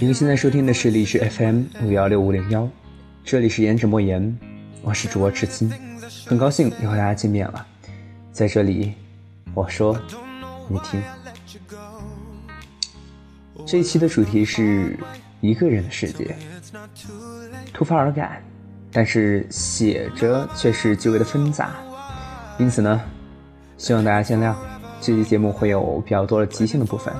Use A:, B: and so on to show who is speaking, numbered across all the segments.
A: 您现在收听的是荔枝 FM 五幺六五零幺，这里是颜值莫言，我是主播赤青，很高兴又和大家见面了。在这里，我说，你听。这一期的主题是一个人的世界，突发而感，但是写着却是极为的纷杂，因此呢，希望大家见谅。这期节目会有比较多的即兴的部分。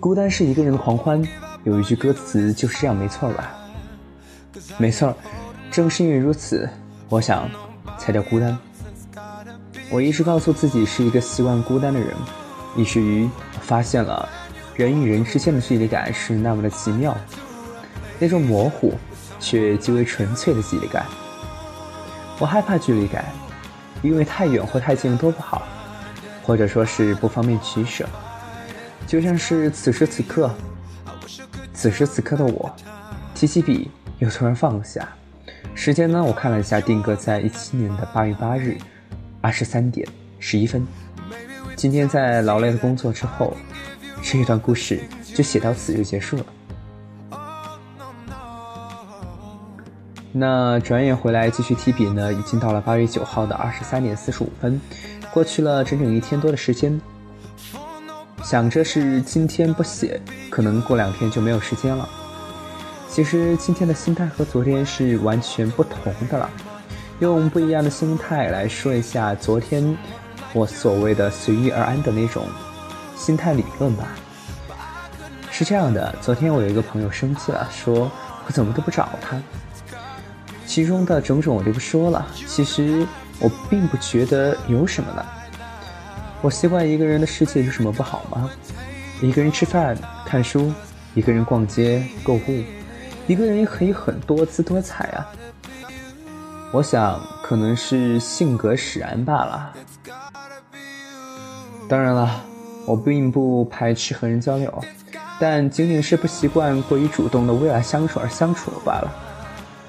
A: 孤单是一个人的狂欢，有一句歌词就是这样，没错吧？没错，正是因为如此，我想才叫孤单。我一直告诉自己是一个习惯孤单的人，以至于发现了人与人之间的距离感是那么的奇妙，那种模糊却极为纯粹的距离感。我害怕距离感。因为太远或太近都不好，或者说是不方便取舍。就像是此时此刻，此时此刻的我，提起笔又突然放下。时间呢？我看了一下，定格在一七年的八月八日，二十三点十一分。今天在劳累的工作之后，这一段故事就写到此就结束了。那转眼回来继续提笔呢，已经到了八月九号的二十三点四十五分，过去了整整一天多的时间。想着是今天不写，可能过两天就没有时间了。其实今天的心态和昨天是完全不同的了。用不一样的心态来说一下昨天我所谓的随遇而安的那种心态理论吧。是这样的，昨天我有一个朋友生气了，说我怎么都不找他。其中的种种我就不说了。其实我并不觉得有什么呢。我习惯一个人的世界有什么不好吗？一个人吃饭、看书，一个人逛街购物，一个人也可以很多姿多彩啊。我想可能是性格使然罢了。当然了，我并不排斥和人交流，但仅仅是不习惯过于主动的为了相处而相处罢了。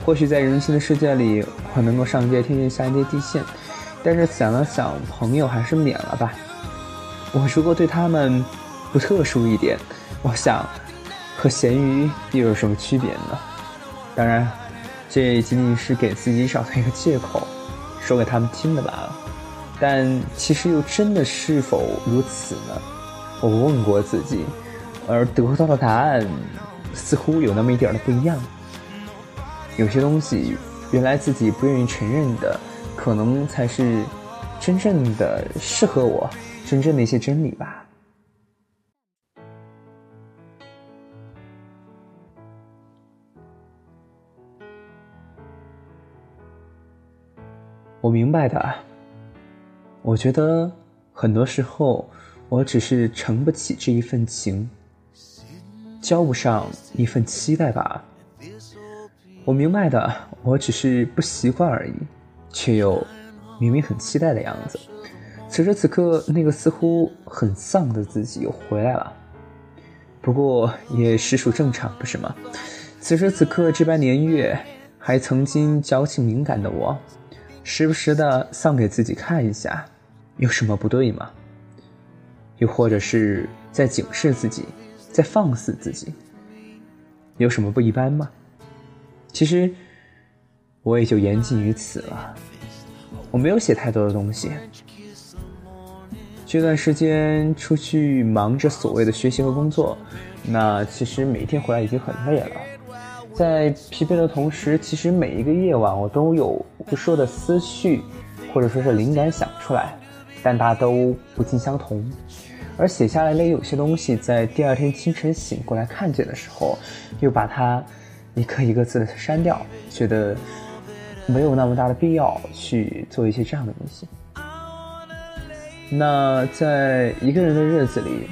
A: 或许在人性的世界里，我能够上街天天下接地线，但是想了想，朋友还是免了吧。我如果对他们不特殊一点，我想和咸鱼又有什么区别呢？当然，这仅仅是给自己找的一个借口，说给他们听的罢了。但其实又真的是否如此呢？我问过自己，而得到的答案似乎有那么一点的不一样。有些东西，原来自己不愿意承认的，可能才是真正的适合我，真正的一些真理吧。我明白的，我觉得很多时候，我只是承不起这一份情，交不上一份期待吧。我明白的，我只是不习惯而已，却又明明很期待的样子。此时此刻，那个似乎很丧的自己又回来了。不过也实属正常，不是吗？此时此刻这般年月，还曾经矫情敏感的我，时不时的丧给自己看一下，有什么不对吗？又或者是在警示自己，在放肆自己，有什么不一般吗？其实，我也就言尽于此了。我没有写太多的东西。这段时间出去忙着所谓的学习和工作，那其实每一天回来已经很累了。在疲惫的同时，其实每一个夜晚我都有无数的思绪，或者说是灵感想出来，但大都不尽相同。而写下来的有些东西，在第二天清晨醒过来看见的时候，又把它。一个一个字的删掉，觉得没有那么大的必要去做一些这样的东西。那在一个人的日子里，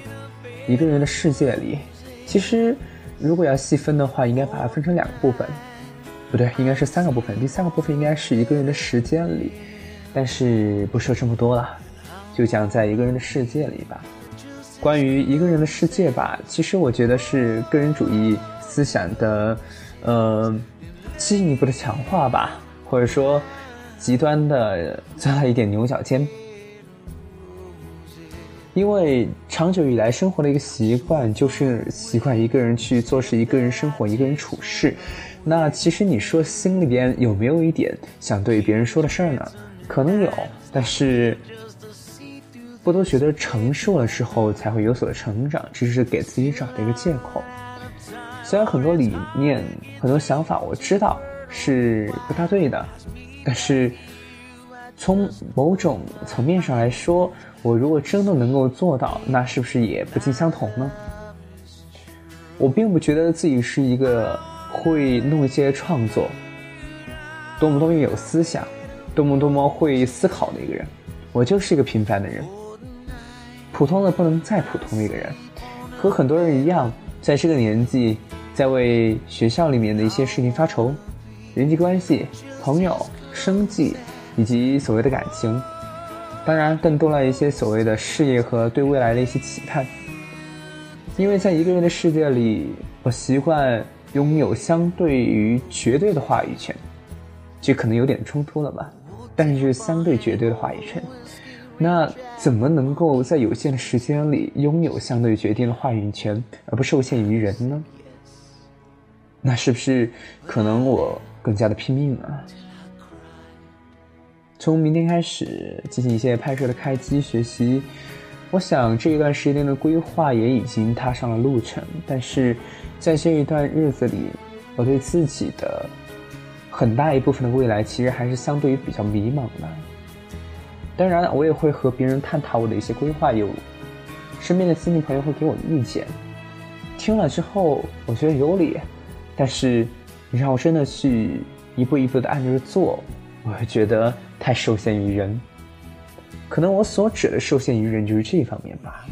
A: 一个人的世界里，其实如果要细分的话，应该把它分成两个部分，不对，应该是三个部分。第三个部分应该是一个人的时间里，但是不说这么多了，就讲在一个人的世界里吧。关于一个人的世界吧，其实我觉得是个人主义思想的。呃，进一步的强化吧，或者说极端的钻了一点牛角尖。因为长久以来生活的一个习惯就是习惯一个人去做事，一个人生活，一个人处事。那其实你说心里边有没有一点想对别人说的事儿呢？可能有，但是不都觉得成熟了之后才会有所成长，只是给自己找的一个借口。虽然很多理念、很多想法我知道是不大对的，但是从某种层面上来说。我如果真的能够做到，那是不是也不尽相同呢？我并不觉得自己是一个会弄一些创作，多么多么有思想，多么多么会思考的一个人。我就是一个平凡的人，普通的不能再普通的一个人，和很多人一样，在这个年纪，在为学校里面的一些事情发愁，人际关系、朋友、生计以及所谓的感情。当然，更多了一些所谓的事业和对未来的一些期盼。因为在一个人的世界里，我习惯拥有相对于绝对的话语权，这可能有点冲突了吧？但是相对绝对的话语权，那怎么能够在有限的时间里拥有相对决定的话语权，而不受限于人呢？那是不是可能我更加的拼命呢？从明天开始进行一些拍摄的开机学习，我想这一段时间的规划也已经踏上了路程。但是，在这一段日子里，我对自己的很大一部分的未来其实还是相对于比较迷茫的。当然，我也会和别人探讨我的一些规划，有身边的亲戚朋友会给我的意见，听了之后我觉得有理，但是你让我真的去一步一步的按着做，我会觉得。太受限于人，可能我所指的受限于人就是这一方面吧。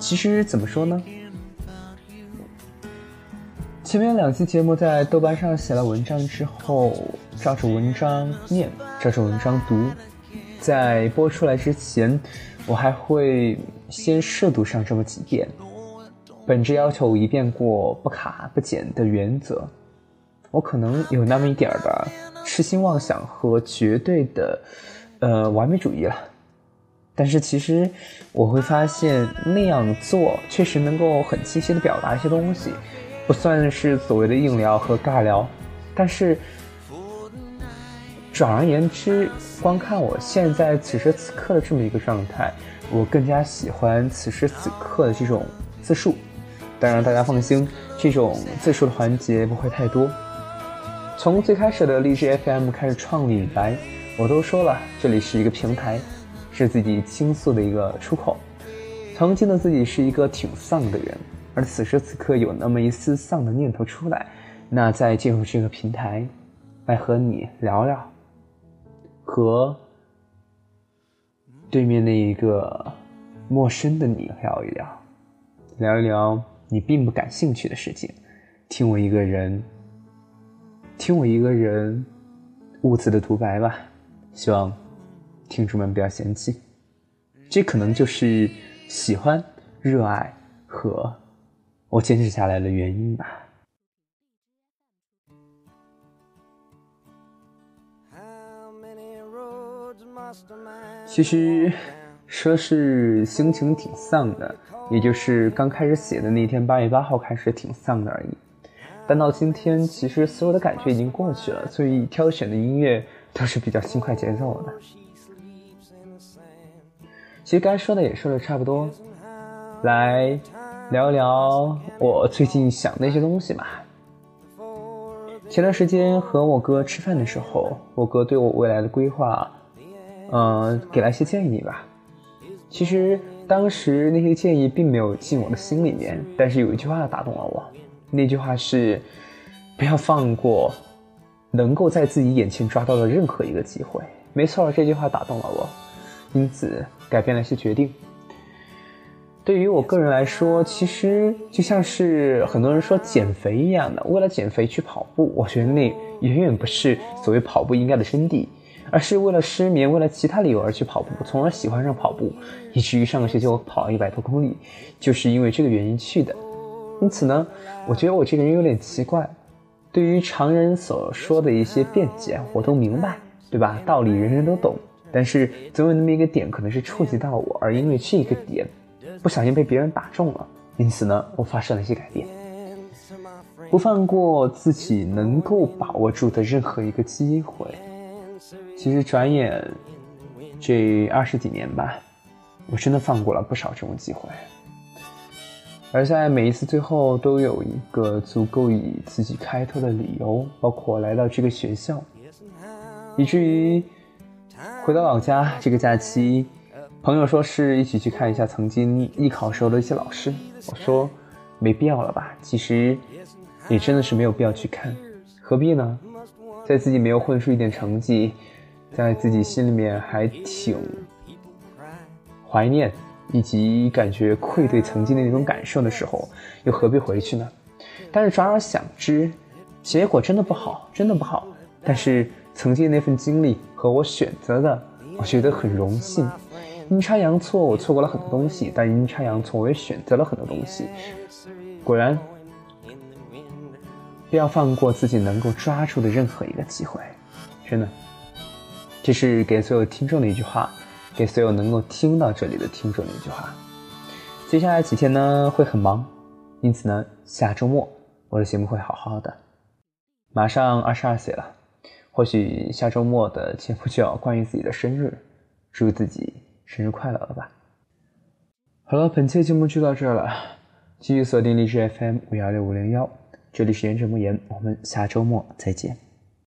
A: 其实怎么说呢？前面两期节目在豆瓣上写了文章之后，照着文章念，照着文章读，在播出来之前，我还会先试读上这么几遍，本着要求一遍过不卡不减的原则。我可能有那么一点儿的痴心妄想和绝对的，呃，完美主义了。但是其实我会发现那样做确实能够很清晰的表达一些东西，不算是所谓的硬聊和尬聊。但是，转而言之，光看我现在此时此刻的这么一个状态，我更加喜欢此时此刻的这种自述。当然，大家放心，这种自述的环节不会太多。从最开始的励志 FM 开始创立以来，我都说了，这里是一个平台，是自己倾诉的一个出口。曾经的自己是一个挺丧的人，而此时此刻有那么一丝丧的念头出来，那再进入这个平台，来和你聊聊，和对面那一个陌生的你聊一聊，聊一聊你并不感兴趣的事情，听我一个人。听我一个人兀自的独白吧，希望听众们不要嫌弃。这可能就是喜欢、热爱和我坚持下来的原因吧。其实说是心情挺丧的，也就是刚开始写的那天，八月八号开始挺丧的而已。但到今天，其实所有的感觉已经过去了，所以挑选的音乐都是比较轻快节奏的。其实该说的也说的差不多，来聊一聊我最近想的一些东西吧。前段时间和我哥吃饭的时候，我哥对我未来的规划，嗯，给了一些建议吧。其实当时那些建议并没有进我的心里面，但是有一句话打动了我。那句话是：不要放过能够在自己眼前抓到的任何一个机会。没错，这句话打动了我，因此改变了一些决定。对于我个人来说，其实就像是很多人说减肥一样的，为了减肥去跑步，我觉得那远远不是所谓跑步应该的真谛，而是为了失眠，为了其他理由而去跑步，从而喜欢上跑步，以至于上个学期我跑了一百多公里，就是因为这个原因去的。因此呢，我觉得我这个人有点奇怪，对于常人所说的一些辩解，我都明白，对吧？道理人人都懂，但是总有那么一个点可能是触及到我，而因为这个点，不小心被别人打中了，因此呢，我发生了一些改变，不放过自己能够把握住的任何一个机会。其实转眼这二十几年吧，我真的放过了不少这种机会，而在每一次最后都有一个足够以自己开脱的理由，包括来到这个学校，以至于。回到老家这个假期，朋友说是一起去看一下曾经艺考时候的一些老师。我说没必要了吧，其实也真的是没有必要去看，何必呢？在自己没有混出一点成绩，在自己心里面还挺怀念以及感觉愧对曾经的那种感受的时候，又何必回去呢？但是转而想之，结果真的不好，真的不好。但是。曾经那份经历和我选择的，我觉得很荣幸。阴差阳错，我错过了很多东西，但阴差阳错，我也选择了很多东西。果然，不要放过自己能够抓住的任何一个机会，真的。这是给所有听众的一句话，给所有能够听到这里的听众的一句话。接下来几天呢会很忙，因此呢，下周末我的节目会好好的。马上二十二岁了。或许下周末的节目就要关于自己的生日，祝自己生日快乐了吧。好了，本期节目就到这儿了，继续锁定荔枝 FM 五幺六五零幺，这里是言者莫言，我们下周末再见。